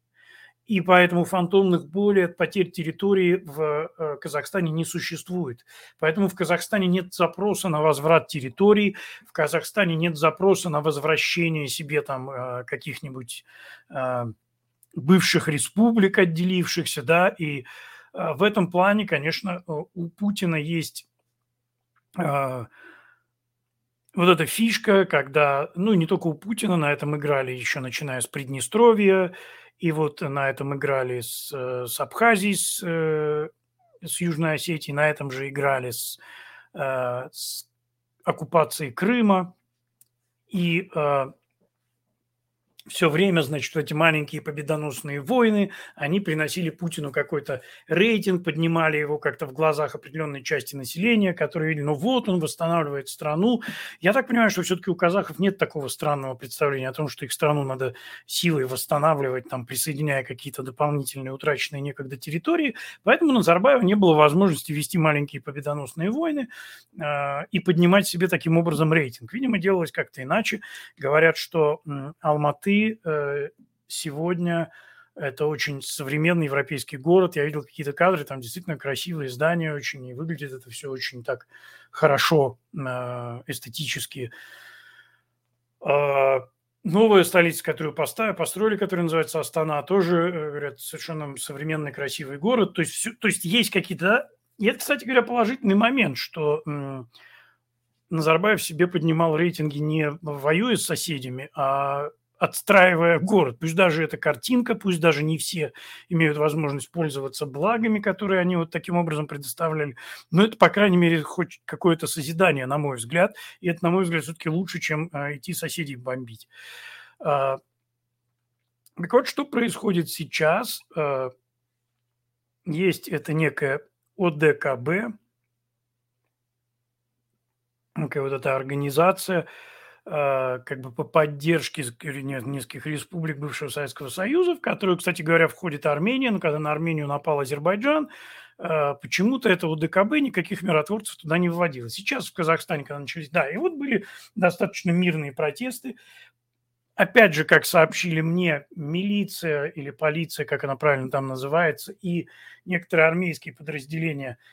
и поэтому фантомных болей от потерь территории в э, Казахстане не существует. Поэтому в Казахстане нет запроса на возврат территорий, в Казахстане нет запроса на возвращение себе там э, каких-нибудь э, бывших республик, отделившихся, да, и в этом плане, конечно, у Путина есть вот эта фишка, когда, ну, не только у Путина на этом играли еще начиная с Приднестровья, и вот на этом играли с, э, с Абхазией, с, э, с Южной Осетией, на этом же играли с, э, с оккупацией Крыма. И все время, значит, эти маленькие победоносные войны, они приносили Путину какой-то рейтинг, поднимали его как-то в глазах определенной части населения, которые видели, ну вот он восстанавливает страну. Я так понимаю, что все-таки у казахов нет такого странного представления о том, что их страну надо силой восстанавливать, там, присоединяя какие-то дополнительные утраченные некогда территории. Поэтому Назарбаева не было возможности вести маленькие победоносные войны э, и поднимать себе таким образом рейтинг. Видимо, делалось как-то иначе. Говорят, что э, Алматы Э, сегодня это очень современный европейский город. Я видел какие-то кадры, там действительно красивые здания очень, и выглядит это все очень так хорошо, э, эстетически. А, новая столица, которую поставили, построили, которая называется Астана, тоже, э, говорят, совершенно современный, красивый город. То есть, все, то есть есть какие-то... И это, кстати говоря, положительный момент, что Назарбаев себе поднимал рейтинги не воюя с соседями, а отстраивая город. Пусть даже это картинка, пусть даже не все имеют возможность пользоваться благами, которые они вот таким образом предоставляли, но это, по крайней мере, хоть какое-то созидание, на мой взгляд, и это, на мой взгляд, все-таки лучше, чем а, идти соседей бомбить. А, так вот, что происходит сейчас? А, есть это некая ОДКБ, некая вот эта организация, как бы по поддержке нескольких республик бывшего Советского Союза, в которую, кстати говоря, входит Армения, но когда на Армению напал Азербайджан, а, почему-то этого ДКБ никаких миротворцев туда не вводило. Сейчас в Казахстане, когда начались, да, и вот были достаточно мирные протесты. Опять же, как сообщили мне, милиция или полиция, как она правильно там называется, и некоторые армейские подразделения –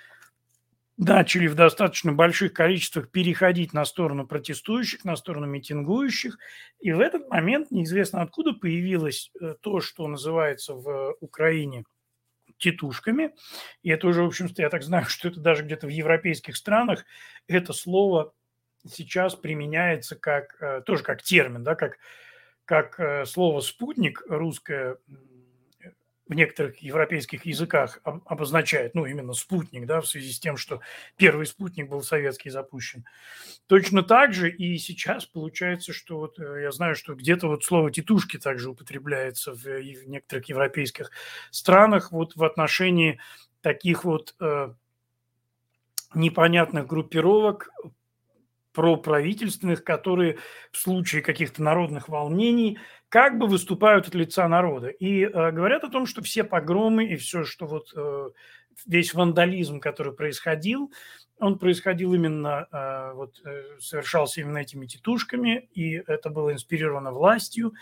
начали в достаточно больших количествах переходить на сторону протестующих, на сторону митингующих. И в этот момент неизвестно откуда появилось э, то, что называется в Украине титушками. И это уже, в общем-то, я так знаю, что это даже где-то в европейских странах это слово сейчас применяется как, э, тоже как термин, да, как, как э, слово «спутник» русское в некоторых европейских языках обозначает, ну, именно спутник, да, в связи с тем, что первый спутник был советский запущен. Точно так же и сейчас получается, что вот э, я знаю, что где-то вот слово «титушки» также употребляется в, в некоторых европейских странах вот в отношении таких вот э, непонятных группировок, проправительственных, которые в случае каких-то народных волнений как бы выступают от лица народа. И э, говорят о том, что все погромы и все, что вот э, весь вандализм, который происходил, он происходил именно, э, вот, э, совершался именно этими титушками, и это было инспирировано властью.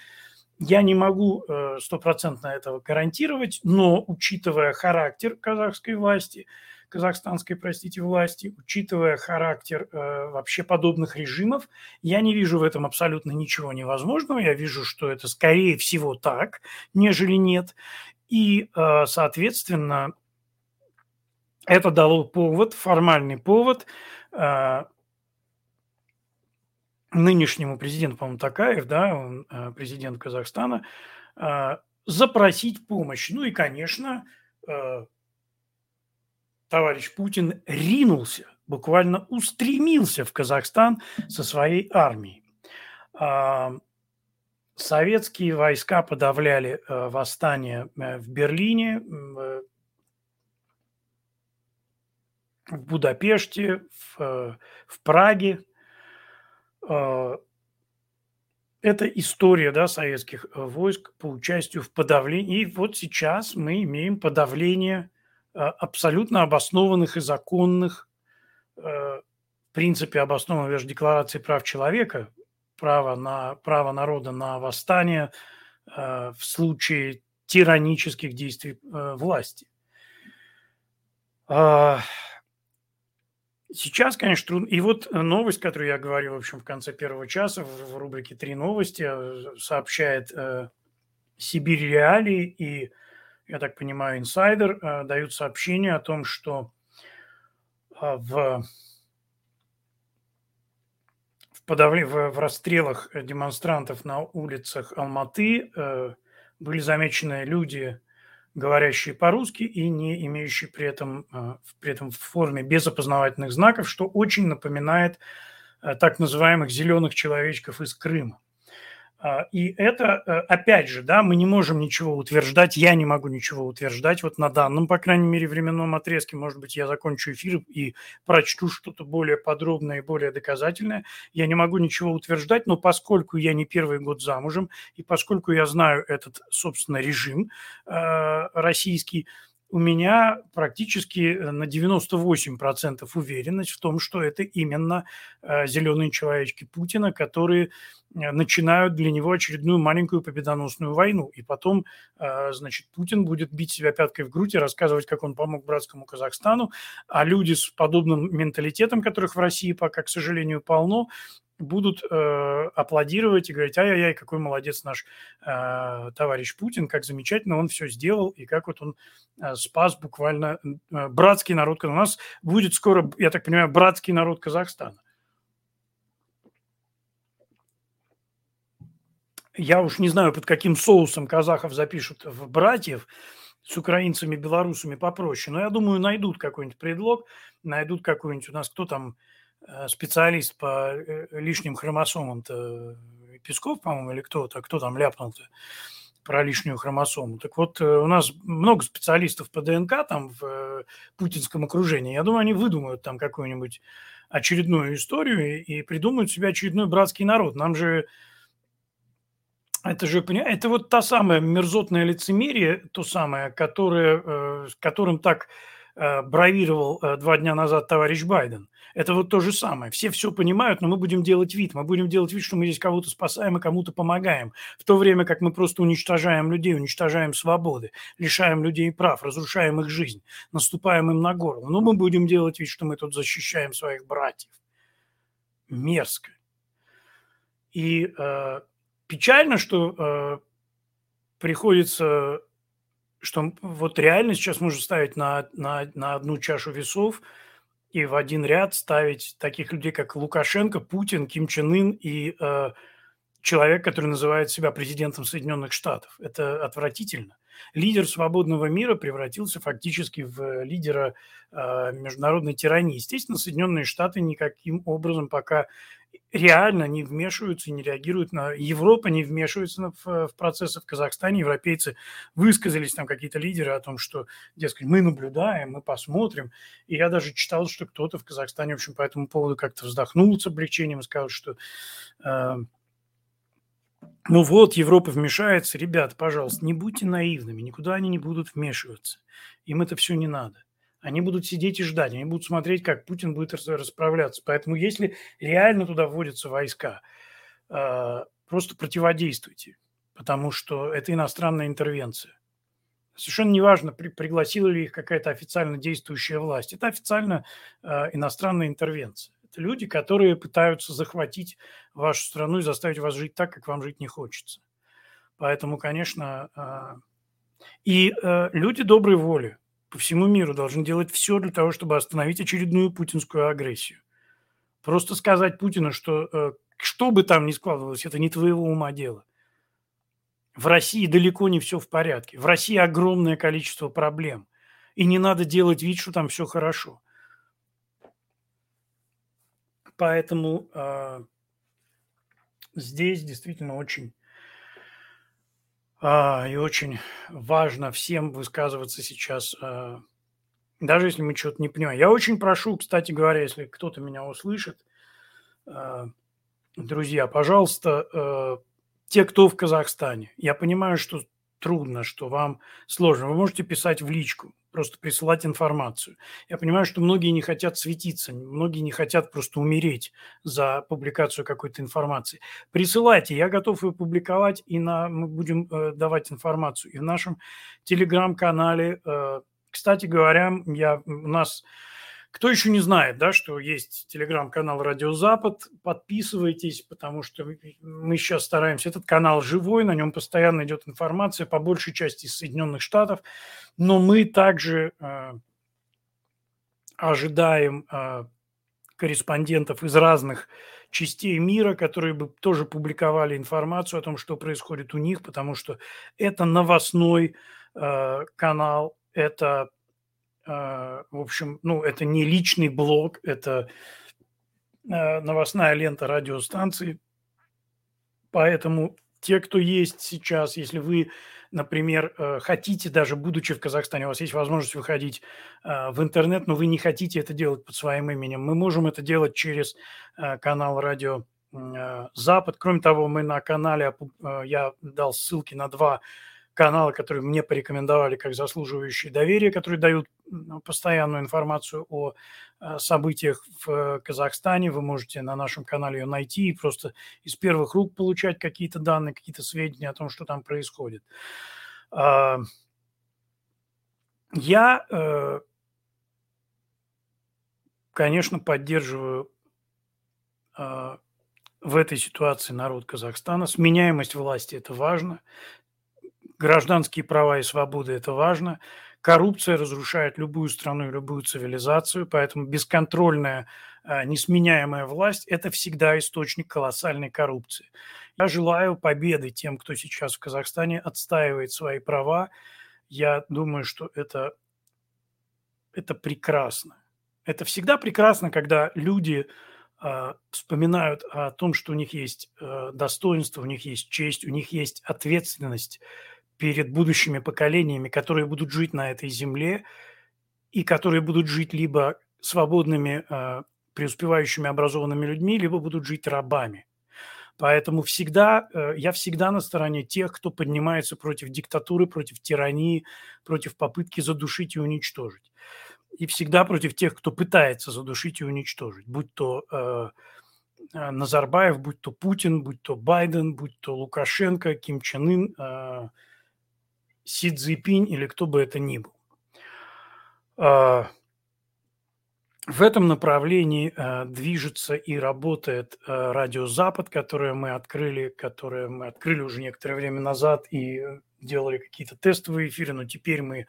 Я не могу э, стопроцентно этого гарантировать, но учитывая характер казахской власти – казахстанской, простите, власти, учитывая характер э, вообще подобных режимов, я не вижу в этом абсолютно ничего невозможного. Я вижу, что это скорее всего так, нежели нет. И, э, соответственно, это дало повод, формальный повод э, нынешнему президенту, по-моему, Такаев, да, он э, президент Казахстана, э, запросить помощь. Ну и, конечно, э, товарищ Путин ринулся, буквально устремился в Казахстан со своей армией. А, советские войска подавляли э, восстание э, в Берлине, э, в Будапеште, в, в Праге. Это история да, советских войск по участию в подавлении. И вот сейчас мы имеем подавление абсолютно обоснованных и законных, э, в принципе, обоснованных даже Декларации прав человека, право, на, право народа на восстание э, в случае тиранических действий власти. А, сейчас, конечно, трудно. И вот новость, которую я говорил, в общем, в конце первого часа в рубрике «Три новости» сообщает Сибирь Реалии и я так понимаю, инсайдер, э, дают сообщение о том, что э, в, в, подавле, в, расстрелах демонстрантов на улицах Алматы э, были замечены люди, говорящие по-русски и не имеющие при этом, при этом в форме без опознавательных знаков, что очень напоминает так называемых зеленых человечков из Крыма. А, и это, э, опять же, да, мы не можем ничего утверждать, я не могу ничего утверждать вот на данном, по крайней мере, временном отрезке. Может быть, я закончу эфир и прочту что-то более подробное и более доказательное. Я не могу ничего утверждать, но поскольку я не первый год замужем, и поскольку я знаю этот, собственно, режим э, российский, у меня практически э, на 98% уверенность в том, что это именно э, зеленые человечки Путина, которые э, начинают для него очередную маленькую победоносную войну. И потом, значит, Путин будет бить себя пяткой в грудь и рассказывать, как он помог братскому Казахстану, а люди с подобным менталитетом, которых в России пока, к сожалению, полно, будут э, аплодировать и говорить, ай-яй-яй, какой молодец наш э, товарищ Путин, как замечательно он все сделал, и как вот он э, спас буквально э, братский народ. У нас будет скоро, я так понимаю, братский народ Казахстана. Я уж не знаю, под каким соусом казахов запишут в братьев, с украинцами, белорусами попроще, но я думаю, найдут какой-нибудь предлог, найдут какой-нибудь у нас, кто там, специалист по э, лишним хромосомам-то Песков, по-моему, или кто-то, кто там ляпнул-то про лишнюю хромосому. Так вот, э, у нас много специалистов по ДНК там в путинском окружении. Я думаю, они выдумают там какую-нибудь очередную историю и придумают себе очередной братский народ. Нам же это же, это вот та самая мерзотное лицемерие, то самое, которое, которым так бравировал два дня назад товарищ Байден. Это вот то же самое. Все все понимают, но мы будем делать вид. Мы будем делать вид, что мы здесь кого-то спасаем и кому-то помогаем. В то время как мы просто уничтожаем людей, уничтожаем свободы, лишаем людей прав, разрушаем их жизнь, наступаем им на горло. Но мы будем делать вид, что мы тут защищаем своих братьев. Мерзко. И э, печально, что э, приходится что вот реально сейчас можно ставить на, на, на одну чашу весов – и в один ряд ставить таких людей, как Лукашенко, Путин, Ким Чен Ын и э, человек, который называет себя президентом Соединенных Штатов. Это отвратительно. Лидер свободного мира превратился фактически в лидера э, международной тирании. Естественно, Соединенные Штаты никаким образом пока реально не вмешиваются не реагируют на... Европа не вмешивается в, в процессы в Казахстане. Европейцы высказались там какие-то лидеры о том, что, дескать, мы наблюдаем, мы посмотрим. И я даже читал, что кто-то в Казахстане, в общем, по этому поводу как-то вздохнул с облегчением и сказал, что... Э, ну вот, Европа вмешается. Ребят, пожалуйста, не будьте наивными, никуда они не будут вмешиваться. Им это все не надо. Они будут сидеть и ждать, они будут смотреть, как Путин будет расправляться. Поэтому если реально туда вводятся войска, а, просто противодействуйте, потому что это иностранная интервенция. Совершенно неважно, при, пригласила ли их какая-то официально действующая власть. Это официально э, иностранная интервенция. Это люди, которые пытаются захватить вашу страну и заставить вас жить так, как вам жить не хочется. Поэтому, конечно, э, и э, люди доброй воли, по всему миру должны делать все для того, чтобы остановить очередную путинскую агрессию. Просто сказать Путину, что э, что бы там ни складывалось, это не твоего ума дело. В России далеко не все в порядке. В России огромное количество проблем. И не надо делать вид, что там все хорошо. Поэтому э, здесь действительно очень и очень важно всем высказываться сейчас, а, даже если мы что-то не понимаем. Я очень прошу, кстати говоря, если кто-то меня услышит, а, друзья, пожалуйста, те, кто в Казахстане, я понимаю, что трудно, что вам сложно. Вы можете писать в личку просто присылать информацию. Я понимаю, что многие не хотят светиться, многие не хотят просто умереть за публикацию какой-то информации. Присылайте, я готов ее публиковать, и на, мы будем э, давать информацию. И в нашем телеграм-канале, э, кстати говоря, я, у нас кто еще не знает, да, что есть телеграм-канал «Радио Запад», подписывайтесь, потому что мы сейчас стараемся. Этот канал живой, на нем постоянно идет информация, по большей части из Соединенных Штатов, но мы также э, ожидаем э, корреспондентов из разных частей мира, которые бы тоже публиковали информацию о том, что происходит у них, потому что это новостной э, канал, это в общем, ну, это не личный блог, это а, новостная лента радиостанции. Поэтому те, кто есть сейчас, если вы, например, э, хотите, даже будучи в Казахстане, у вас есть возможность выходить э, в интернет, но вы не хотите это делать под своим именем, мы можем это делать через э, канал радио Запад. Кроме того, мы на канале, я дал ссылки на два канала, которые мне порекомендовали как заслуживающие доверия, которые дают постоянную информацию о э, событиях в Казахстане. Вы можете на нашем канале ее найти и просто из первых рук получать какие-то данные, какие-то сведения о том, что там происходит. А, я, э, конечно, поддерживаю э, в этой ситуации народ Казахстана. Сменяемость власти – это важно гражданские права и свободы – это важно. Коррупция разрушает любую страну и любую цивилизацию, поэтому бесконтрольная, а, несменяемая власть – это всегда источник колоссальной коррупции. Я желаю победы тем, кто сейчас в Казахстане отстаивает свои права. Я думаю, что это, это прекрасно. Это всегда прекрасно, когда люди э, вспоминают о том, что у них есть э, достоинство, у них есть честь, у них есть ответственность перед будущими поколениями, которые будут жить на этой земле и которые будут жить либо свободными, э, преуспевающими образованными людьми, либо будут жить рабами. Поэтому всегда, э, я всегда на стороне тех, кто поднимается против диктатуры, против тирании, против попытки задушить и уничтожить. И всегда против тех, кто пытается задушить и уничтожить, будь то э, э Назарбаев, будь то Путин, будь то Байден, будь то Лукашенко, Ким Чен Ын, э, Си Цзипинь или кто бы это ни был. А, в этом направлении а, движется и работает а, радио Запад, которое мы открыли, которое мы открыли уже некоторое время назад и делали какие-то тестовые эфиры, но теперь мы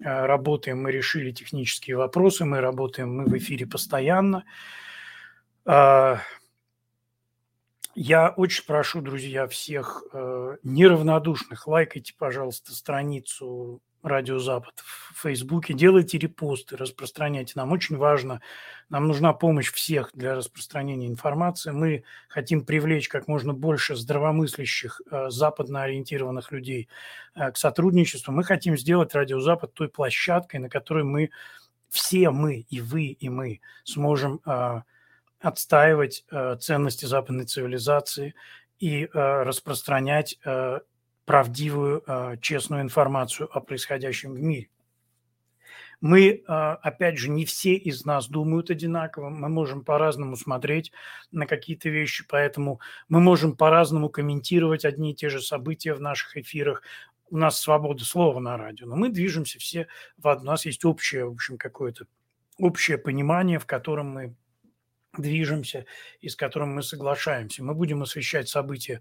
работаем, мы решили технические вопросы, мы работаем, мы в эфире постоянно. Я очень прошу, друзья, всех э, неравнодушных, лайкайте, пожалуйста, страницу Радио Запад в Фейсбуке, делайте репосты, распространяйте. Нам очень важно, нам нужна помощь всех для распространения информации. Мы хотим привлечь как можно больше здравомыслящих, э, западно ориентированных людей э, к сотрудничеству. Мы хотим сделать Радио Запад той площадкой, на которой мы, все мы, и вы, и мы сможем э, отстаивать э, ценности западной цивилизации и э, распространять э, правдивую, э, честную информацию о происходящем в мире. Мы, э, опять же, не все из нас думают одинаково, мы можем по-разному смотреть на какие-то вещи, поэтому мы можем по-разному комментировать одни и те же события в наших эфирах. У нас свобода слова на радио, но мы движемся все в одно. У нас есть общее, в общем, какое-то общее понимание, в котором мы движемся и с которым мы соглашаемся. Мы будем освещать события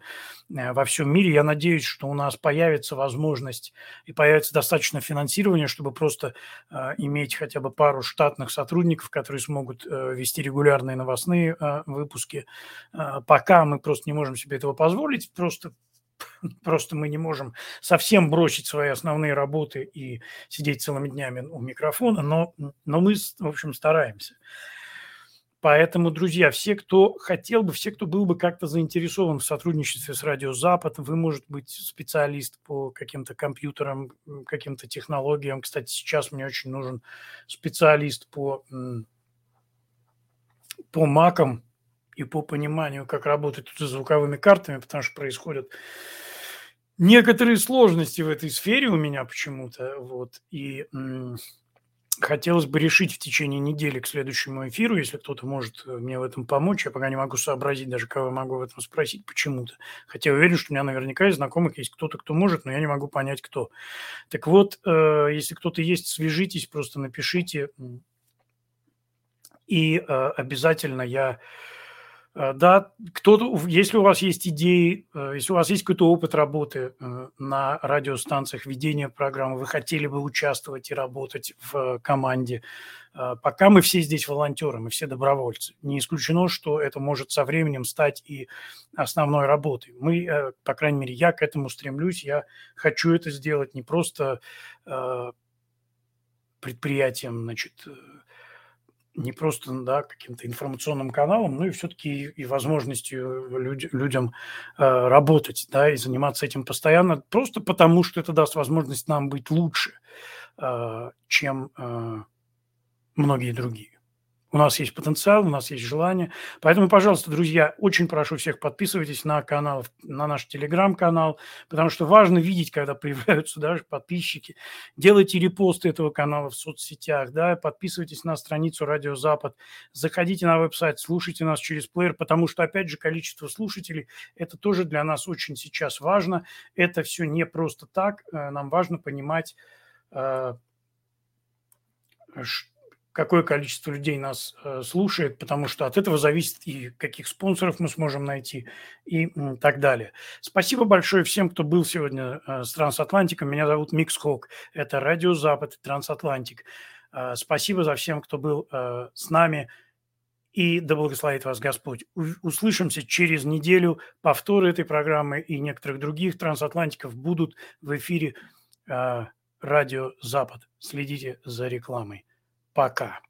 э, во всем мире. Я надеюсь, что у нас появится возможность и появится достаточно финансирования, чтобы просто э, иметь хотя бы пару штатных сотрудников, которые смогут э, вести регулярные новостные э, выпуски. Э, пока мы просто не можем себе этого позволить, просто Просто мы не можем совсем бросить свои основные работы и сидеть целыми днями у микрофона, но, но мы, в общем, стараемся. Поэтому, друзья, все, кто хотел бы, все, кто был бы как-то заинтересован в сотрудничестве с Радио Запад, вы, может быть, специалист по каким-то компьютерам, каким-то технологиям. Кстати, сейчас мне очень нужен специалист по, по макам и по пониманию, как работать с звуковыми картами, потому что происходят некоторые сложности в этой сфере у меня почему-то. Вот, и хотелось бы решить в течение недели к следующему эфиру, если кто-то может э, мне в этом помочь. Я пока не могу сообразить даже, кого я могу в этом спросить почему-то. Хотя уверен, что у меня наверняка из знакомых есть кто-то, кто может, но я не могу понять, кто. Так вот, э, если кто-то есть, свяжитесь, просто напишите. И э, обязательно я да, кто если у вас есть идеи, э, если у вас есть какой-то опыт работы э, на радиостанциях, ведения программы, вы хотели бы участвовать и работать в команде, пока мы все здесь волонтеры, мы все добровольцы. Не исключено, что это может со временем стать и основной работой. Мы, по крайней мере, я к этому стремлюсь, я хочу это сделать не просто предприятием, значит, не просто да, каким-то информационным каналом, но и все-таки и возможностью люд, людям э, работать да, и заниматься этим постоянно, просто потому что это даст возможность нам быть лучше, э, чем э, многие другие. У нас есть потенциал, у нас есть желание. Поэтому, пожалуйста, друзья, очень прошу всех подписывайтесь на канал, на наш телеграм-канал, потому что важно видеть, когда появляются даже подписчики. Делайте репосты этого канала в соцсетях, да, подписывайтесь на страницу Радио Запад, заходите на веб-сайт, слушайте нас через плеер, потому что, опять же, количество слушателей – это тоже для нас очень сейчас важно. Это все не просто так, э, нам важно понимать, что э, какое количество людей нас э, слушает, потому что от этого зависит и каких спонсоров мы сможем найти и так далее. Спасибо большое всем, кто был сегодня э, с Трансатлантиком. Меня зовут Микс Хок. Это Радио Запад Трансатлантик. Э, спасибо за всем, кто был с нами. И да благословит вас Господь. Услышимся через неделю. Повторы этой программы и некоторых других трансатлантиков будут в эфире Радио Запад. Следите за рекламой. Пока.